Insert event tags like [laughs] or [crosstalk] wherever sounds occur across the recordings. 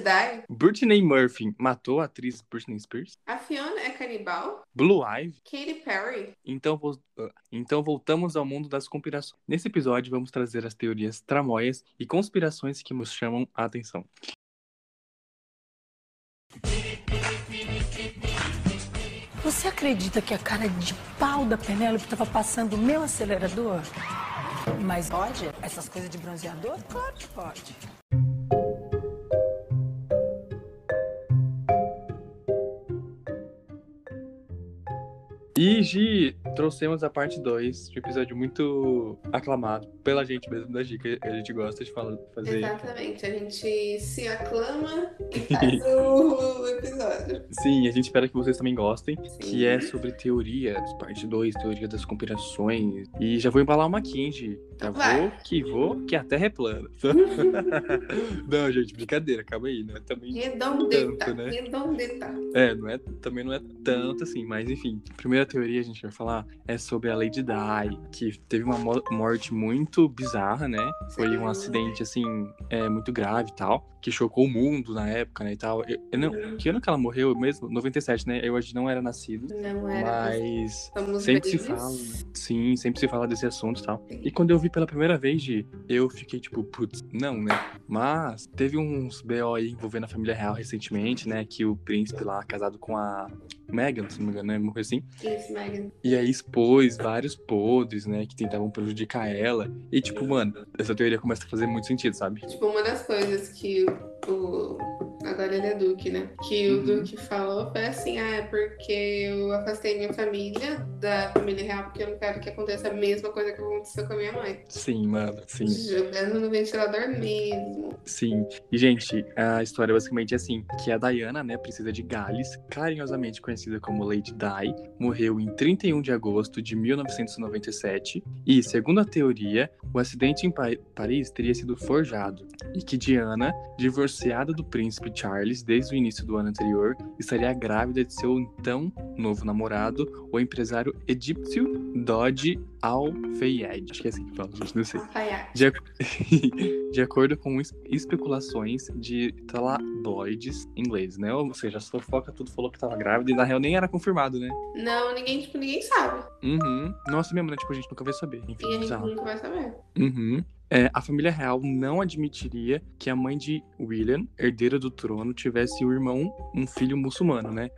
Di? Britney Murphy matou a atriz Britney Spears? A Fiona é canibal? Blue Ivy? Katy Perry? Então, vo- ah, então voltamos ao mundo das conspirações. Nesse episódio vamos trazer as teorias tramóias e conspirações que nos chamam a atenção. Você acredita que a cara de pau da Penélope estava passando o meu acelerador? Mas pode? Essas coisas de bronzeador? Claro que pode. E Gi, trouxemos a parte 2 de um episódio muito aclamado pela gente mesmo da que a gente gosta de falar, fazer. Exatamente. A gente se aclama e [laughs] faz o episódio. Sim, a gente espera que vocês também gostem, Sim. que é sobre teorias, parte 2, teoria das conspirações. E já vou embalar uma. Já Vai. vou que vou, que a Terra é plana. [laughs] não, gente, brincadeira, calma aí, né? Também Redondeta. Tanto, né? Redondeta. É, não é, também não é tanto assim, mas enfim. A primeira teoria a gente vai falar é sobre a Lady Di, que teve uma mo- morte muito bizarra, né? Foi um acidente, assim, é, muito grave e tal, que chocou o mundo na época, né, e tal. Eu, eu não, que ano que ela morreu mesmo? 97, né? Eu hoje não era nascido, Não era. mas sempre se fala, sim, sempre se fala desse assunto e tal. E quando eu vi pela primeira vez, Gi, eu fiquei tipo, putz, não, né? Mas teve uns BO aí envolvendo a família real recentemente, né? Que o príncipe lá, casado com a Meghan, se não me engano, né? Uma coisa assim. Isso, Megan. E aí expôs vários podres, né? Que tentavam prejudicar ela. E tipo, mano, essa teoria começa a fazer muito sentido, sabe? Tipo, uma das coisas que o. Agora ele é Duque, né? Que o Uhum. Duque falou foi assim: ah, é porque eu afastei minha família da família real, porque eu não quero que aconteça a mesma coisa que aconteceu com a minha mãe. Sim, mano, sim. Jogando no ventilador mesmo. Sim. E, gente, a história basicamente é assim: que a Diana, né, princesa de Gales, carinhosamente conhecida como Lady Di, morreu em 31 de agosto de 1997. E, segundo a teoria, o acidente em Pa- Paris teria sido forjado. E que Diana, divorciada do príncipe Charles desde o início do ano anterior, estaria grávida de seu então novo namorado, o empresário egípcio Dodge Al-Fayed. Acho que é assim que fala, gente, não sei. De, ac- [laughs] de acordo com es- especulações de tabloides ingleses, né? Ou seja, a fofoca tudo falou que tava grávida e na real nem era confirmado, né? Não, ninguém, tipo, ninguém sabe. Uhum. Nossa, mesmo, né? Tipo, a gente nunca vai saber. E Enfim, a gente bizarro. nunca vai saber. Uhum. É, a família real não admitiria que a mãe de William, herdeira do trono, tivesse um irmão, um filho muçulmano, né?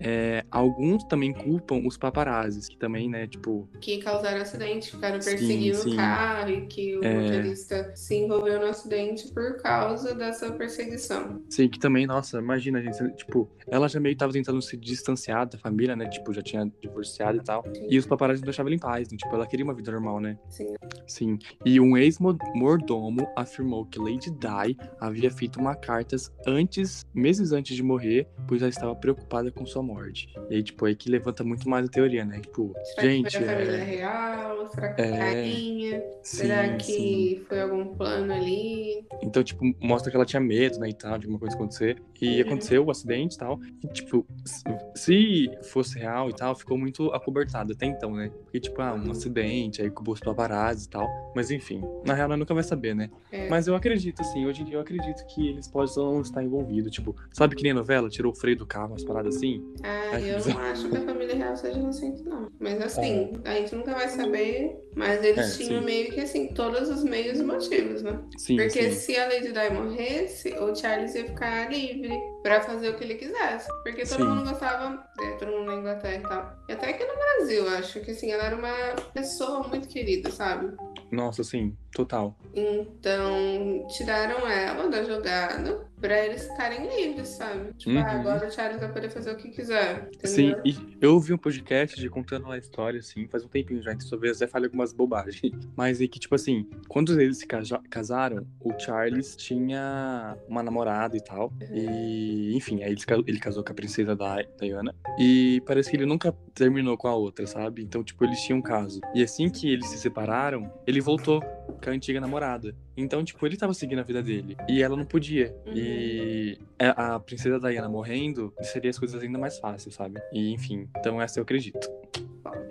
É, alguns também culpam os paparazzis, que também, né, tipo, Que causaram acidente, ficaram Sim, perseguindo sim. o carro e que o É. motorista se envolveu no acidente por causa dessa perseguição. Sim, que também, nossa, imagina, gente, tipo, ela já meio tava tentando se distanciar da família, né? Tipo, já tinha divorciado e tal. E os paparazzi não deixavam ela em paz, né? Tipo, ela queria uma vida normal, né? Sim. Sim. E um ex-mordomo afirmou que Lady Di havia feito uma cartas antes, meses antes de morrer, pois ela estava preocupada com sua morte. E aí, tipo, aí que levanta muito mais a teoria, né? Tipo, Será gente, que foi a família é... real? Será que É. foi rainha? Sim, Será que sim. foi algum plano ali? Então, tipo, mostra que ela tinha medo, né, e tal, de alguma coisa acontecer. E Uhum. aconteceu o acidente e tal. E, tipo, se- se fosse real e tal, ficou muito acobertado até então, né? Porque, tipo, ah, um acidente, aí com os paparazzi e tal. Mas, enfim, na real, nunca vai saber, né? É. Mas eu acredito, assim, hoje em dia eu acredito que eles possam estar envolvidos. Tipo, sabe que nem a novela? Tirou o freio do carro, umas paradas assim? Ah, que eu não acho que a família real seja inocente, não. Mas assim, a gente nunca vai saber. Mas eles É, tinham sim. meio que assim, todos os meios e motivos, né? Sim, Porque sim. se a Lady Di morresse, o Charles ia ficar livre pra fazer o que ele quisesse. Porque todo Sim. mundo gostava, é, todo mundo na Inglaterra e tal. E até aqui no Brasil, acho que assim, ela era uma pessoa muito querida, sabe? Nossa, sim, total. Então, tiraram ela da jogada pra eles ficarem livres, sabe? Tipo, Uhum. ah, agora o Charles vai poder fazer o que quiser. Sim, Entendeu? e eu ouvi um podcast de contando a história, assim, faz um tempinho já, então talvez até fale algumas bobagens. [laughs] Mas é que, tipo assim, quando eles se casa- casaram, o Charles tinha uma namorada e tal. E, enfim, aí ele casou com a princesa da Diana. E parece que ele nunca terminou com a outra, sabe? Então, tipo, eles tinham um caso. E assim que eles se separaram, ele voltou com a antiga namorada. Então, tipo, ele tava seguindo a vida dele. E ela não podia. E a, a princesa Diana morrendo seria as coisas ainda mais fáceis, sabe? E, enfim, então essa eu acredito.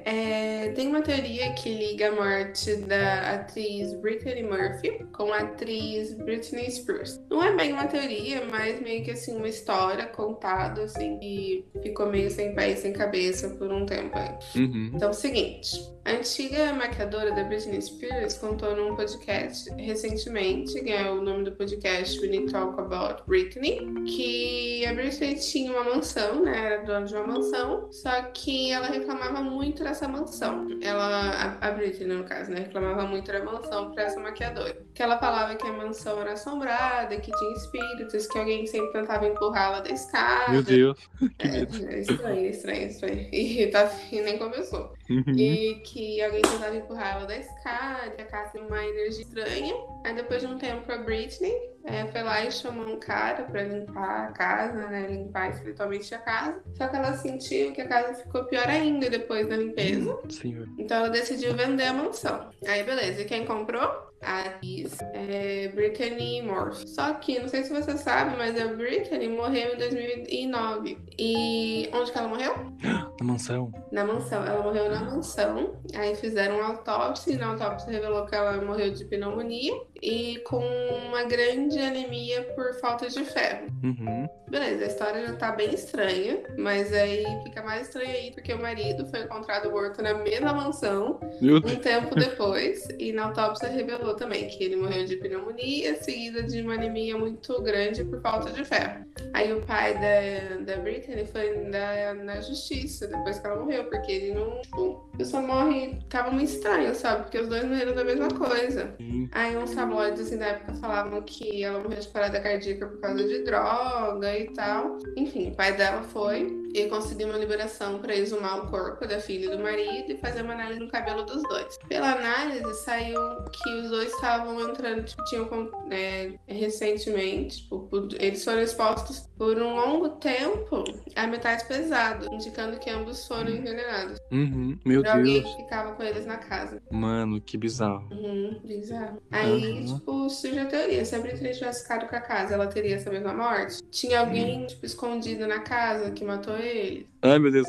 É, tem uma teoria que liga a morte da atriz Brittany Murphy com a atriz Britney Spears. Não é bem uma teoria, mas meio que assim uma história contada assim e ficou meio sem pé e sem cabeça por um tempo aí. Uhum. Então, é o seguinte. A antiga maquiadora da Britney Spears contou num podcast recentemente, que é o nome do podcast We Need Talk About Britney, que a Britney tinha uma mansão, né? Era dona de uma mansão, só que ela reclamava muito dessa mansão. Ela, a, a Britney, no caso, né? Reclamava muito da mansão pra essa maquiadora. Que ela falava que a mansão era assombrada, que tinha espíritos, que alguém sempre tentava empurrá-la da escada. Meu Deus. [laughs] Que É, medo. é estranho, estranho, estranho. E, [laughs] tá, e nem começou. Uhum. E que alguém tentava empurrar ela da escada, que a casa tem uma energia estranha. Aí depois de um tempo a Britney é, foi lá e chamou um cara pra limpar a casa, né? Limpar espiritualmente a casa. Só que ela sentiu que a casa ficou pior ainda depois da limpeza. Senhor. Então ela decidiu vender a mansão. Aí beleza, e quem comprou? A atriz é, Brittany Murphy. Só que, não sei se você sabe, mas a Brittany morreu em 2009. E onde que ela morreu? [gasps] Na mansão. Na mansão. Ela morreu na mansão. Aí fizeram uma autópsia e na autópsia revelou que ela morreu de pneumonia e com uma grande anemia por falta de ferro. Uhum. Beleza, a história já tá bem estranha, mas aí fica mais estranha aí porque o marido foi encontrado morto na mesma mansão Meu um Deus. tempo depois e na autópsia revelou também que ele morreu de pneumonia seguida de uma anemia muito grande por falta de ferro. Aí o pai da, da Brittany foi na, na justiça depois que ela morreu, porque ele não. Tipo, a pessoa morre. Tava muito estranho, sabe? Porque os dois morreram da mesma coisa. Sim. Aí uns tabloides assim, da época falavam que ela morreu de parada cardíaca por causa de droga e tal. Enfim, o pai dela foi e conseguiu uma liberação para exumar o corpo da filha e do marido e fazer uma análise no cabelo dos dois. Pela análise, saiu que os dois estavam entrando, tipo, tinham é, recentemente, tipo, eles foram expostos por um longo tempo a metais pesados, indicando que ambos foram envenenados. Uhum. Meu Por alguém Deus. que ficava com eles na casa. Mano, que bizarro. Uhum, bizarro. Aí, Aham. tipo, surge a teoria. Se a Britney tivesse ficado com a casa, ela teria essa mesma morte? Tinha alguém, Hum. tipo, escondido na casa que matou ele? Ai, meu Deus.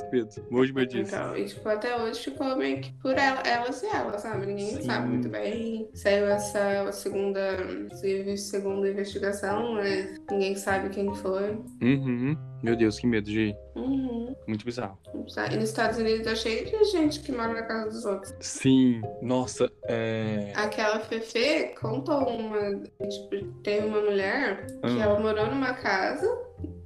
Morro de medo disso. Então, e, tipo, até hoje ficou meio que por ela, elas e ela, sabe? Ninguém Sim. sabe muito bem. Saiu essa segunda, segunda investigação, mas ninguém sabe quem foi. Uhum. Meu Deus, que medo, Gi. Uhum. Muito bizarro. E nos Estados Unidos tá cheio de gente que mora na casa dos outros. Sim. Nossa, é. Aquela Fefe contou uma. Tipo, teve uma mulher que Ah. ela morou numa casa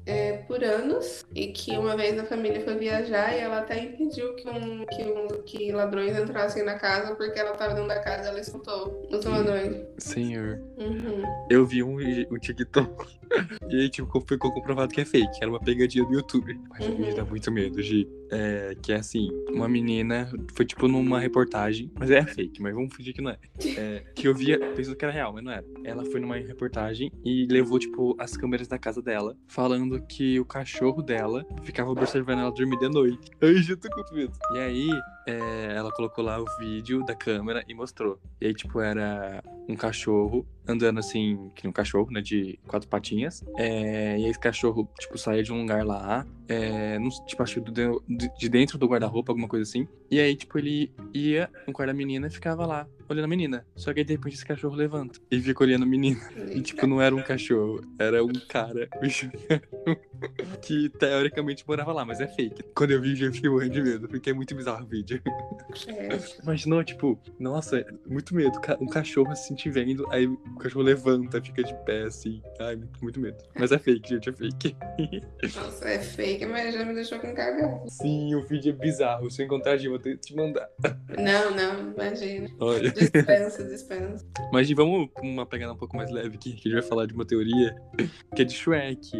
é, por anos e que uma vez a família foi viajar e ela até impediu que, um, que, um, que ladrões entrassem na casa porque ela tava dentro da casa e ela escutou os ladrões. Senhor. Uhum. Eu vi um, um TikTok. [laughs] E aí, tipo, ficou comprovado que é fake. Era uma pegadinha do YouTube. Mas Uhum. vídeo dá muito medo, Gi. É, que é assim, uma menina foi tipo numa reportagem, mas é fake, mas vamos fingir que não é. É, que eu via, pensando que era real, mas não era. Ela foi numa reportagem e levou, tipo, as câmeras da casa dela, falando que o cachorro dela ficava observando ela dormir de noite. [laughs] Ai, já tô com medo. E aí, é, ela colocou lá o vídeo da câmera e mostrou. E aí, tipo, era um cachorro andando assim, que nem um cachorro, né, de quatro patinhas. É, e esse cachorro, tipo, saía de um lugar lá, é, não- tipo, acho que de de dentro do guarda-roupa, alguma coisa assim. E aí, tipo, ele ia no quarto da menina e ficava lá, olhando a menina. Só que aí, de repente, esse cachorro levanta e fica olhando a menina. E, tipo, não era um cachorro, era um cara bicho, [laughs] que teoricamente morava lá, mas é fake. Quando eu vi, já fiquei morrendo de medo, porque é muito bizarro o vídeo. É. Imaginou, tipo, nossa, muito medo. Um cachorro assim te vendo, aí o cachorro levanta, fica de pé, assim. Ai, muito, muito medo. Mas é fake, gente, é fake. Nossa, é fake, mas já me deixou com cagão. Sim, o vídeo é bizarro. Se eu encontrar, Gi, que te mandar. Não, não, imagina. Olha. Dispensa, dispensa. Mas vamos uma pegada um pouco mais leve aqui, que a gente vai falar de uma teoria que é de Shrek.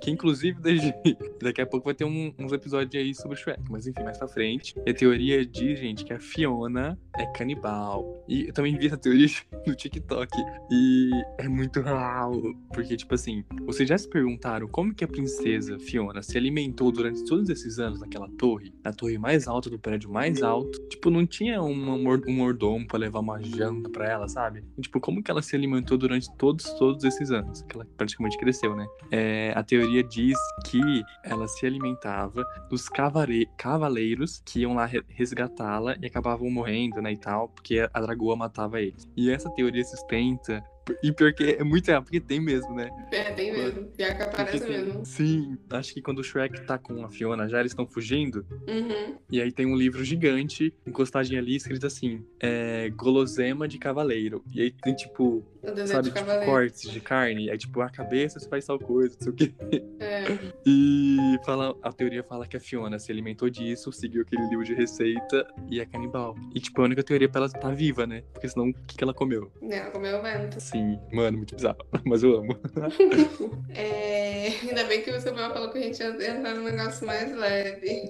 Que inclusive, daqui daqui a pouco vai ter um- uns episódios aí sobre Shrek. Mas enfim, mais pra frente. E a teoria diz, gente, que a Fiona é canibal. E eu também vi essa teoria [laughs] no TikTok. E é muito real. Porque, tipo assim, vocês já se perguntaram como que a princesa Fiona se alimentou durante todos esses anos naquela torre? Na torre mais alta do prédio mais alto. Tipo, não tinha uma um mordomo pra levar uma janta pra ela, sabe? E, tipo, como que ela se alimentou durante todos, todos esses anos? Que ela praticamente cresceu, né? É, a teoria diz que ela se alimentava dos cavaleiros que iam lá re- resgatá-la e acabavam morrendo, né, e tal, porque a dragoa matava eles. E essa teoria sustenta. E pior que é muito real, porque tem mesmo, né? É, tem mesmo. Pior que aparece tem- mesmo. Sim, acho que quando o Shrek tá com a Fiona já, eles estão fugindo. Uhum. E aí tem um livro gigante, encostadinho ali, escrito assim: é, Golosema de Cavaleiro. E aí tem, tipo, sabe, tipo, cavaleiro. cortes de carne. Aí, tipo, a cabeça faz tal coisa, não sei o quê. É. E fala, a teoria fala que a Fiona se alimentou disso, seguiu aquele livro de receita e é canibal. E, tipo, a única teoria pra ela estar viva, né? Porque senão, o que, que ela comeu? Ela comeu vento. Sim, mano, muito bizarro. [laughs] Mas eu amo. [laughs] É, Ainda bem que o Samuel falou que a gente ia entrar num negócio mais leve.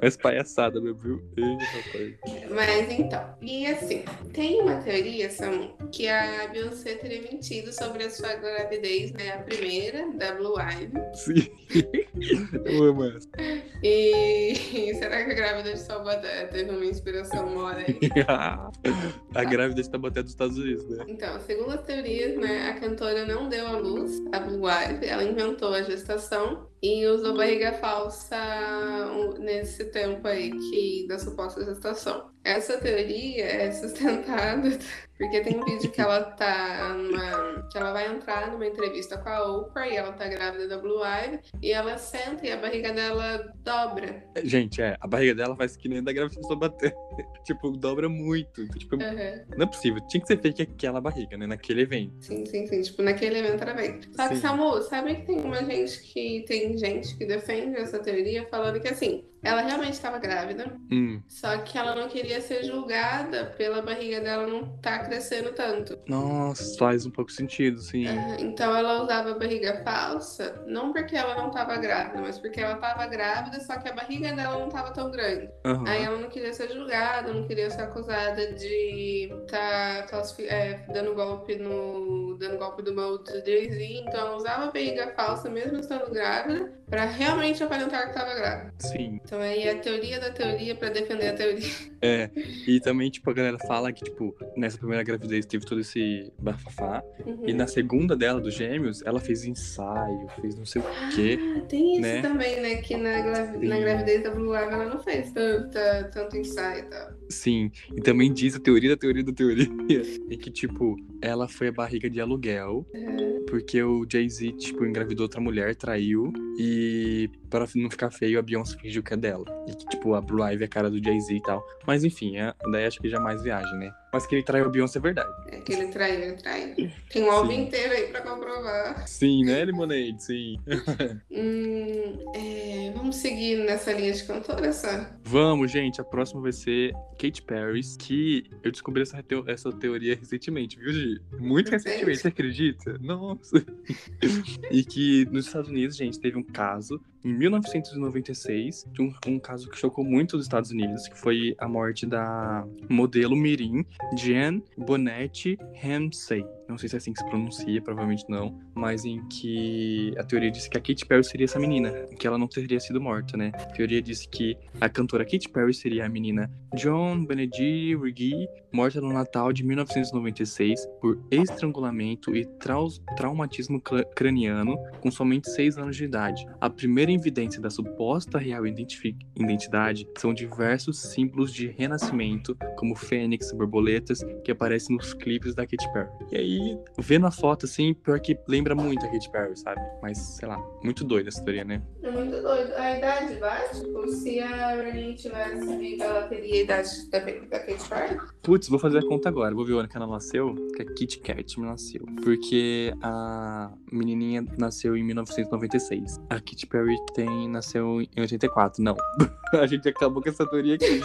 Mas palhaçada, meu, viu? Ei, rapaz. Mas então, e assim, tem uma teoria, Samu, que a Beyoncé teria mentido sobre a sua gravidez, né? A primeira, da Blue Ivy. Sim. [laughs] eu amo essa. E [laughs] será que a grávida de Salvador teve uma inspiração mora aí? [laughs] a grávida está batendo dos Estados Unidos, né? Então, segundo as teorias, né, a cantora não deu à luz a Blue Ivy, ela inventou a gestação e usou barriga falsa nesse tempo aí que da suposta gestação. Essa teoria é sustentada [laughs] porque tem um vídeo que ela tá numa, que ela vai entrar numa entrevista com a Oprah e ela tá grávida da Blue Ivy e ela senta e a barriga dela dobra. Gente, é, a barriga dela faz que nem da grávida só bater. [laughs] tipo, dobra muito. Então, tipo, Uhum. não é possível. Tinha que ser fake aquela barriga, né? Naquele evento. Sim, sim, sim. Tipo, naquele evento era bem. Só que, Sim. Samu, sabe que tem uma gente que tem gente que defende essa teoria falando que assim, ela realmente estava grávida, Hum. só que ela não queria ser julgada pela barriga dela não estar crescendo tanto. Nossa, faz um pouco sentido, sim. Aham, Então ela usava barriga falsa, não porque ela não estava grávida, mas porque ela estava grávida, só que a barriga dela não estava tão grande. Aham. Aí ela não queria ser julgada, não queria ser acusada de estar dando golpe no. dando golpe do Jay-Z. Então ela usava barriga falsa mesmo estando grávida pra realmente aparentar que estava grávida. Sim. Então aí é a teoria da teoria pra defender a teoria. É. E também, tipo, a galera fala que, tipo, nessa primeira gravidez teve todo esse bafafá. Uhum. E na segunda dela, dos gêmeos, ela fez ensaio, fez não sei o quê. Ah, tem isso né? também, né? Que na, gravi- na gravidez da Blue Ivy ela não fez tanta, tanto ensaio e tal. Sim, e também diz a teoria da teoria da teoria. [laughs] E que, tipo, ela foi a barriga de aluguel, porque o Jay-Z, tipo, engravidou outra mulher, traiu, e para não ficar feio, a Beyoncé fingiu que é dela. E que, tipo, a Blue Ivy é a cara do Jay-Z e tal. Mas enfim, é, daí acho que já mais viagem, né? Mas que ele traiu a Beyoncé é verdade. É que ele traiu, ele traiu. Tem um álbum inteiro aí pra comprovar. Sim, né, Lemonade? Sim. [laughs] Hum, é, vamos seguir nessa linha de cantora, só? Vamos, gente. A próxima vai ser Katy Perry, que eu descobri essa, teo- essa teoria recentemente, viu, Gi? Muito Recente? recentemente, você acredita? Nossa! [laughs] e que nos Estados Unidos, gente, teve um caso em 1996, de um, um caso que chocou muito os Estados Unidos, que foi a morte da modelo Mirim Jen Bonetti Ramsey. Não sei se é assim que se pronuncia, provavelmente não, mas em que a teoria disse que a Katy Perry seria essa menina, que ela não teria sido morta, né? A teoria disse que a cantora Katy Perry seria a menina John Benedict Riggi, morta no Natal de 1996 por estrangulamento e trau- traumatismo craniano com somente 6 anos de idade. A primeira evidência da suposta real identidade são diversos símbolos de renascimento, como fênix, borboletas, que aparecem nos clipes da Katy Perry. E aí, vendo a foto assim, pior que lembra muito a Katy Perry, sabe? Mas, sei lá, muito doida essa teoria, né? É muito doido. A idade vai, tipo, se a Renée tivesse viva, ela teria a idade da, da Katy Perry? Putz, vou fazer a conta agora. Vou ver o ano que ela nasceu, que a Kit Kat nasceu. Porque a menininha nasceu em 1996. A Katy Perry tem, nasceu em 84. Não. [laughs] a gente acabou com essa teoria aqui.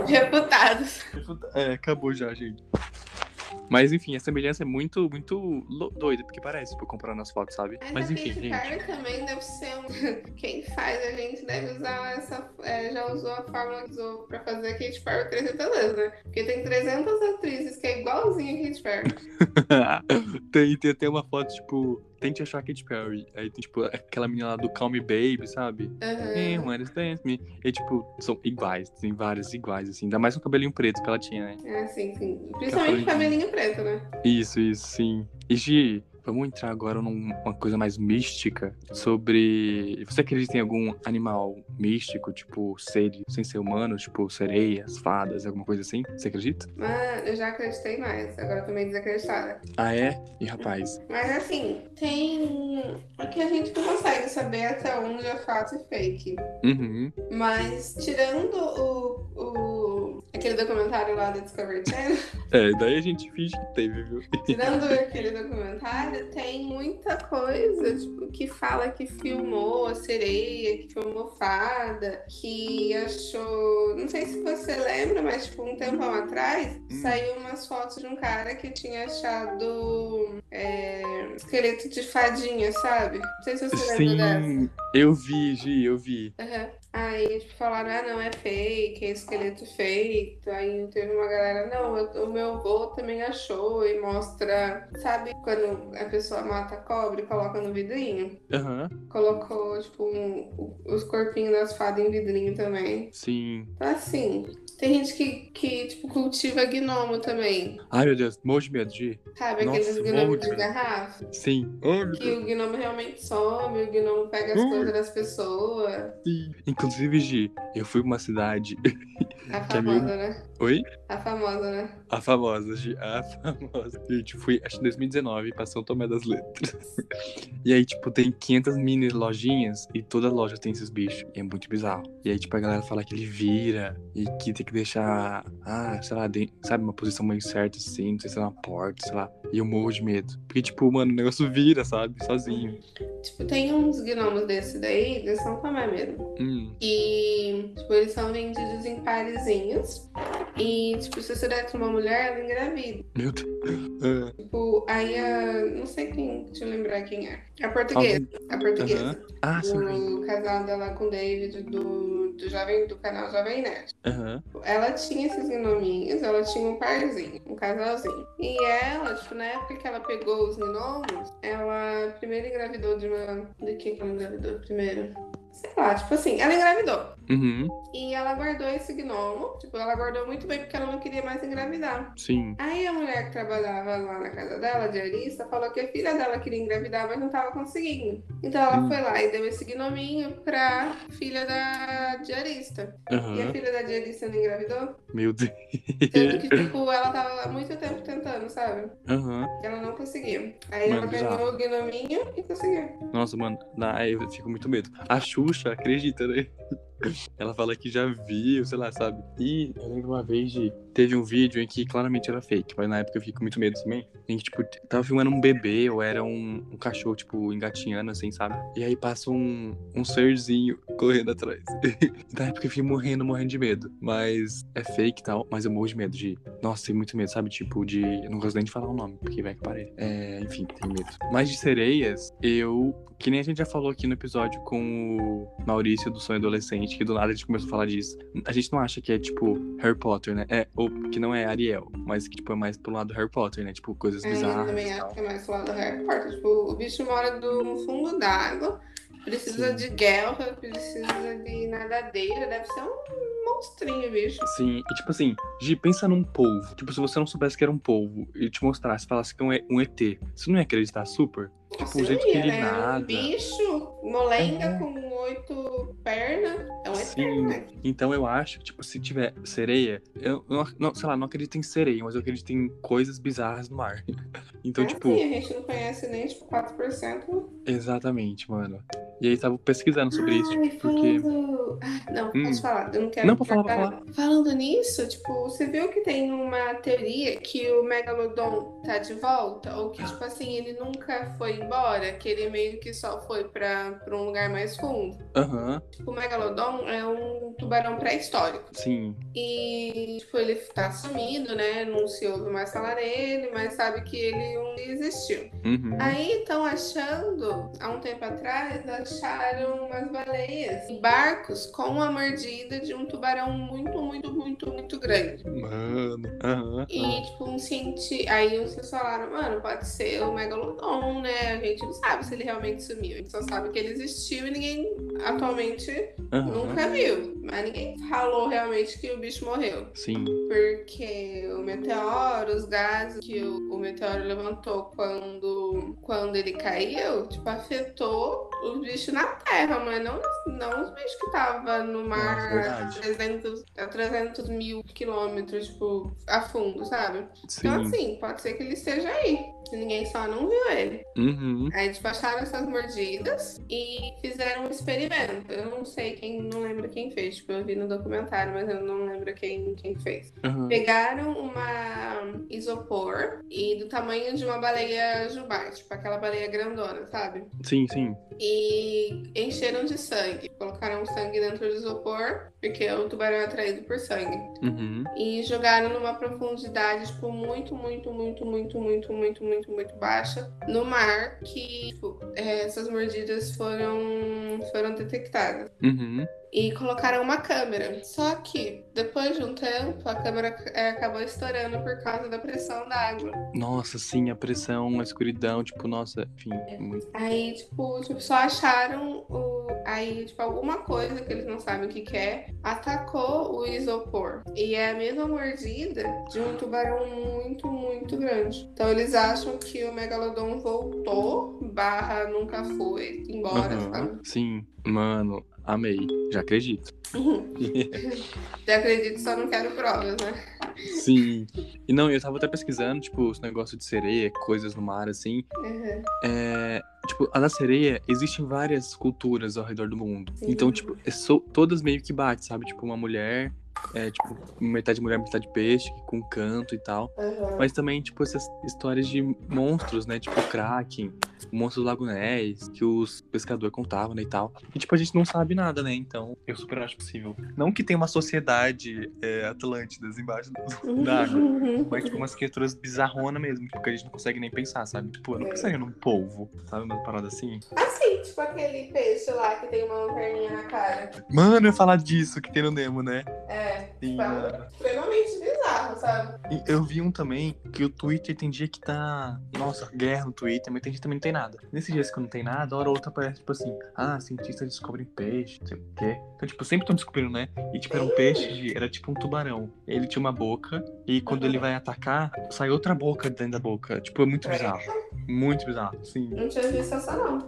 [laughs] Reputados. É, acabou já, gente. Mas enfim, a semelhança é muito, muito doida, porque parece, tipo, comparando as fotos, sabe? Mas a enfim, gente. Perry também deve ser um... [laughs] Quem faz a gente deve usar essa... é, já usou a fórmula que usou pra fazer a Katy Perry 300 vezes, né? Porque tem 300 atrizes que é igualzinha a Katy Perry. tem, tem até uma foto, tipo, tente achar a Katy Perry. Aí tem, tipo, aquela menina lá do Call Me Baby, sabe? Hey, Aham. wanna dance me? E, tipo, são iguais, tem várias iguais, assim. Ainda mais com o cabelinho preto que ela tinha, né? É, sim, sim. Principalmente de- cabelinho preto, né? Isso, isso, sim. E, Gi, vamos entrar agora numa coisa mais mística sobre. Você acredita em algum animal místico, tipo seres sem ser humanos, tipo sereias, fadas, alguma coisa assim? Você acredita? Ah, eu já acreditei mais, agora eu tô meio desacreditada. Ah, é? E rapaz? Mas assim, tem. Aqui a gente não consegue saber até onde é fato e fake. Uhum. Mas tirando o, o aquele documentário lá da Discovery Channel, [laughs] É, daí a gente finge que teve, viu? tirando aquele documentário, tem muita coisa, tipo, que fala que filmou a sereia, que filmou fada, que achou. Não sei se você lembra, mas tipo, um tempão atrás Hum. saiu umas fotos de um cara que tinha achado é, esqueleto de fadinha, sabe? Não sei se você lembra dessa. Sim, eu vi, Gi, eu vi. Aham. Aí tipo, falaram, ah, não, é fake, é esqueleto feito. Aí teve uma galera, não, eu- o meu avô também achou e mostra, sabe quando a pessoa mata a cobra e coloca no vidrinho? Aham, Colocou, tipo, um- os corpinhos das fadas em vidrinho também. sim. Então, assim, tem gente que, que tipo, cultiva gnomo também. Ai, meu Deus, morro de medo, Gi. Sabe Nossa, aqueles gnomos de de garrafa? Sim. Meu Que o gnomo realmente some, o gnomo pega as Hum. coisas das pessoas. Sim. Inclusive, Gi, eu fui pra uma cidade. [laughs] A Que é meio- famosa, né? Oi? A famosa, né? A famosa, Gi, a famosa. Gente, fui, acho que em 2019, pra São Tomé das Letras. [laughs] E aí, tipo, tem 500 mini lojinhas e toda loja tem esses bichos. E é muito bizarro. E aí, tipo, a galera fala que ele vira e que tem que deixar, ah, sei lá, de- sabe, uma posição meio certa assim, não sei se é na porta, sei lá. E eu morro de medo. Porque, tipo, mano, o negócio vira, sabe? Sozinho. Tipo, tem uns gnomos desse daí, de São Tomé mesmo. Hum, E, tipo, eles são vendidos em parezinhos. E, tipo, se você der pra uma mulher, ela engravida. meu Deus. Ah, Tipo, aí a. Não sei quem. Deixa eu lembrar quem é. A portuguesa. A portuguesa. Aham. Ah, sim. Do casada lá com o David, do, do, jovem, do canal Jovem Nerd. Aham. Ela tinha esses gnominhos, ela tinha um parzinho, um casalzinho. E ela, tipo, na época que ela pegou os gnomos, ela primeiro engravidou de uma. De que que ela engravidou primeiro? Sei lá, tipo assim, ela engravidou. Uhum. E ela guardou esse gnomo, tipo, ela guardou muito bem porque ela não queria mais engravidar. Sim. Aí a mulher que trabalhava lá na casa dela, a diarista, falou que a filha dela queria engravidar, mas não tava conseguindo. Então ela Hum. foi lá e deu esse gnominho pra filha da diarista. E a filha da diarista não engravidou? Meu Deus. Sendo que, tipo, ela tava há muito tempo tentando, sabe? E ela não conseguia. Aí Mano, ela ganhou o gnominho e conseguiu. Nossa, mano, na, eu fico muito medo. A Xuxa, acredita, né? Ela fala que já viu, sei lá, sabe? E eu lembro uma vez de. Teve um vídeo em que claramente era fake, mas na época eu fiquei com muito medo também. Em que, tipo, tava filmando um bebê ou era um, um cachorro, tipo, engatinhando, assim, sabe? E aí passa um, um serzinho correndo atrás. [laughs] na época eu fiquei morrendo, morrendo de medo. Mas é fake e tal, mas eu morro de medo de. Nossa, tenho muito medo, sabe? Tipo, de. Eu não gosto nem de falar o nome, porque vai que parei. É, enfim, tenho medo. Mas de sereias, eu. Que nem a gente já falou aqui no episódio com o Maurício do Sonho Adolescente, que do nada a gente começou a falar disso. A gente não acha que é tipo Harry Potter, né? É, ou que não é Ariel, mas que tipo é mais pro lado do Harry Potter, né? Tipo, coisas Eu bizarras. também e acho que é mais pro lado do Harry Potter. Tipo, o bicho mora no fundo d'água, precisa Sim. de guerra, precisa de nadadeira, deve ser um monstrinho, bicho. Sim, e tipo assim, Gi, pensa num polvo. Tipo, se você não soubesse que era um polvo e te mostrasse, falasse que é um ET, você não ia acreditar super? Nossa, o eu jeito que ele né? nada. Um bicho, molenga É. com oito pernas. É um Sim. eterno, né? Então eu acho que, tipo, se tiver sereia, eu não, não- sei lá, não acredito em sereia, mas eu acredito em coisas bizarras no mar. [laughs] Então, Ah, tipo, sim, a gente não conhece nem, tipo, 4%. exatamente, mano. E aí tava pesquisando sobre isso, Ai, tipo, porque. falando... Ah, não, Hum. posso falar, eu não quero... Não, pode falar, pode cortar. Falando nisso, tipo, você viu que tem uma teoria que o Megalodon tá de volta? Ou que, tipo assim, ele nunca foi embora? Que ele meio que só foi pra, pra um lugar mais fundo? Tipo, o Megalodon é um tubarão pré-histórico. sim. E, tipo, ele tá sumido, né? Não se ouve mais falar nele, mas sabe que ele um dia existiu. Uhum. Aí estão achando, há um tempo atrás, acharam umas baleias em barcos com a mordida de um tubarão muito, muito, muito, muito grande. Mano. Aham. E, tipo, um cientista. Aí vocês falaram, mano, pode ser o Megalodon, né? A gente não sabe se ele realmente sumiu. A gente só sabe que ele existiu e ninguém atualmente aham. nunca viu. Mas ninguém falou realmente que o bicho morreu. Sim. Porque o meteoro, os gases que o, o meteoro levantou quando, quando ele caiu, tipo, afetou os bichos na terra, mas não, não os bichos que estavam no mar a 300, a 300 mil quilômetros, tipo, a fundo, sabe? Sim. Então, assim, pode ser que ele esteja aí. Ninguém só não viu ele. Uhum. Aí, acharam essas mordidas e fizeram um experimento. Eu não sei quem, não lembro quem fez. Tipo, eu vi no documentário, mas eu não lembro quem, quem fez. aham. Pegaram uma isopor e do tamanho de uma baleia jubarte, tipo aquela baleia grandona, sabe? Sim, sim. E encheram de sangue. Colocaram sangue dentro do isopor, porque o tubarão é atraído por sangue. Uhum. E jogaram numa profundidade, tipo, muito, muito, muito, muito, muito, muito, muito, muito baixa no mar, que tipo, é, essas mordidas foram, foram detectadas. Uhum. E colocaram uma câmera. Só que, depois de um tempo, a câmera é, acabou estourando por causa da pressão da água. Nossa, sim, a pressão, a escuridão, tipo, nossa, enfim, muito. Aí, tipo, tipo, só acharam o. Aí, tipo, alguma coisa que eles não sabem o que, que é, atacou o isopor. E é a mesma mordida de um tubarão muito, muito grande. Então eles acham que o megalodon voltou, barra nunca foi embora, Aham. sabe? Sim, mano, amei. Já acredito. [laughs] Já acredito, só não quero provas, né? Sim. E não, eu tava até pesquisando, tipo, os negócios de sereia, coisas no mar, assim. Uhum. É, tipo, a da sereia, existem várias culturas ao redor do mundo. Sim. Então, tipo, é so- todas meio que batem, sabe? Tipo, uma mulher, é, tipo, metade mulher, metade peixe, com canto e tal. Uhum. Mas também, tipo, essas histórias de monstros, né? Tipo, Kraken, o monstro do Lago Ness, que os pescadores contavam, né, e tal. E, tipo, a gente não sabe nada, né? Então, eu super acho possível. Não que tenha uma sociedade é, Atlântidas embaixo do- [laughs] da água. Mas, tipo, umas criaturas bizarronas mesmo, tipo, que a gente não consegue nem pensar, sabe? Tipo, eu não pensaria num polvo, sabe? Uma parada assim. Assim, tipo aquele peixe lá que tem uma lanterninha na cara. Mano, eu ia falar disso que tem no Nemo, né? É, Sim, tipo, sabe? Eu vi um também que o Twitter tem dia que tá. Nossa, guerra no Twitter, mas tem dia que também não tem nada. Nesses dias que não tem nada, hora ou outra aparece, tipo assim, ah, cientistas descobrem peixe, não sei o quê. Então, tipo, sempre estão descobrindo, né? E tipo, era um peixe, de- era tipo um tubarão. Ele tinha uma boca, e quando ele vai atacar, sai outra boca dentro da boca. Tipo, é muito bizarro. Muito bizarro, sim. Não tinha visto essa, não.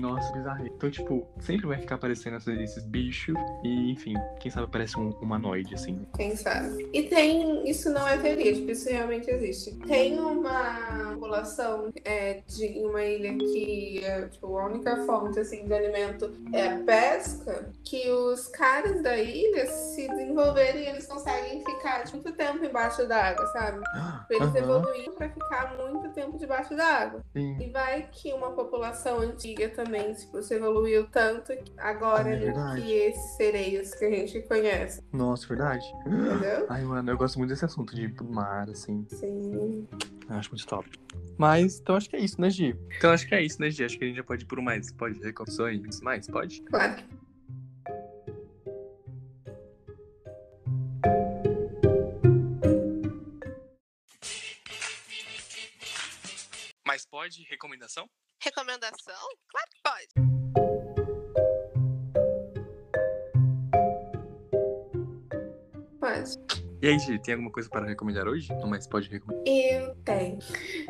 Nossa, bizarro. Então, tipo, sempre vai ficar aparecendo esses, esses bichos, e enfim, quem sabe aparece um humanoide, assim. Quem sabe? E tem. Isso não é teoria, tipo, isso realmente existe. Tem uma população é, de uma ilha que é, tipo, a única fonte assim, de alimento é a pesca, que os caras da ilha se desenvolveram e eles conseguem ficar tipo, muito tempo embaixo d'água, sabe? [gasps] Eles Aham, evoluíram pra ficar muito tempo debaixo d'água. sim. E vai que uma população antiga também, tipo, se evoluiu tanto agora É do que esses sereios que a gente conhece, Nossa, verdade. entendeu? Ai, mano, eu gosto muito desse assunto de ir pro mar, assim. Sim. Eu acho muito top. Mas, então acho que é isso, né, Gi? Então acho que é isso, né, Gi? Acho que a gente já pode ir por mais. Pode recomendações? Mais? Pode? Claro que pode? Recomendação? Recomendação? Claro que pode. E aí, Gi, tem alguma coisa para recomendar hoje? Não, mas pode recomendar. Eu tenho.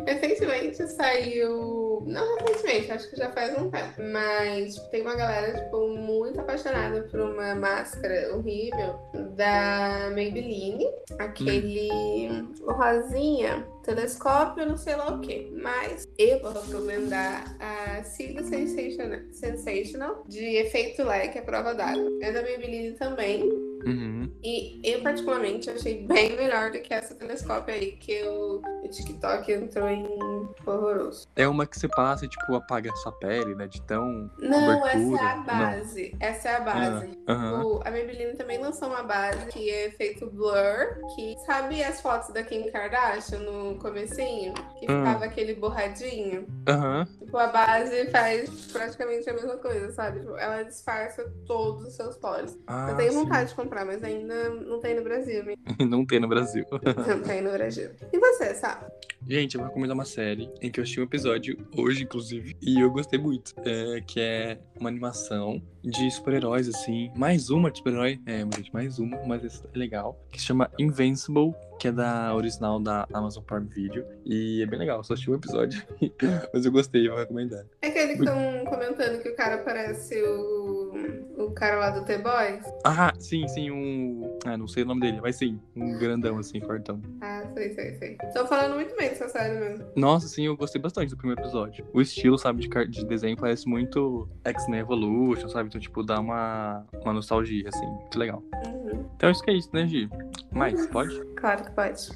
Recentemente saiu. Não recentemente, acho que já faz um tempo. Mas tem uma galera, tipo, muito apaixonada por uma máscara horrível da Maybelline. Aquele o rosinha, telescópio, não sei lá o que. Mas eu vou recomendar a Cílio Sensational, Sensational de efeito leque à prova d'água. É da Maybelline também. Uhum. E eu, particularmente, achei bem melhor do que essa telescópio aí, que o, o TikTok entrou em horroroso. É uma que você passa e, tipo, apaga a sua pele, né? De tão. Não, essa é cobertura. a base. Essa é a base. Ah, aham. O- a Maybelline também lançou uma base que é feito blur, que sabe as fotos da Kim Kardashian no comecinho? Que Hum. ficava aquele borradinho? Aham. Tipo, a base faz praticamente a mesma coisa, sabe? Tipo, ela disfarça todos os seus poros. Ah, eu tenho sim. vontade de comprar, mas ainda não tem no Brasil. [laughs] Não tem no Brasil. Não tem no Brasil. E você, sabe? Gente, eu vou recomendar uma série em que eu assisti um episódio hoje, inclusive, e eu gostei muito. É, que é uma animação de super-heróis, assim. Mais uma de super-herói. É, gente, mais uma, mas é legal. Que se chama Invincible, que é da original da Amazon Prime Video. E é bem legal, só assisti um episódio. [laughs] mas eu gostei, eu vou recomendar. É aquele que estão comentando que o cara parece o, o cara lá do The-Boys? Ah, sim, sim, um. Ah, não sei o nome dele, mas sim, um grandão, assim, fortão. Ah, sei, sei, sei. Estão falando muito bem dessa série mesmo. Nossa, sim, eu gostei bastante do primeiro episódio. O estilo, sabe, de, de desenho parece muito X-Men Evolution, sabe? Então, tipo, dá uma, uma nostalgia, assim, muito legal. Uhum. Então, acho que é isso, né, Gi? Mais, pode? Claro que pode.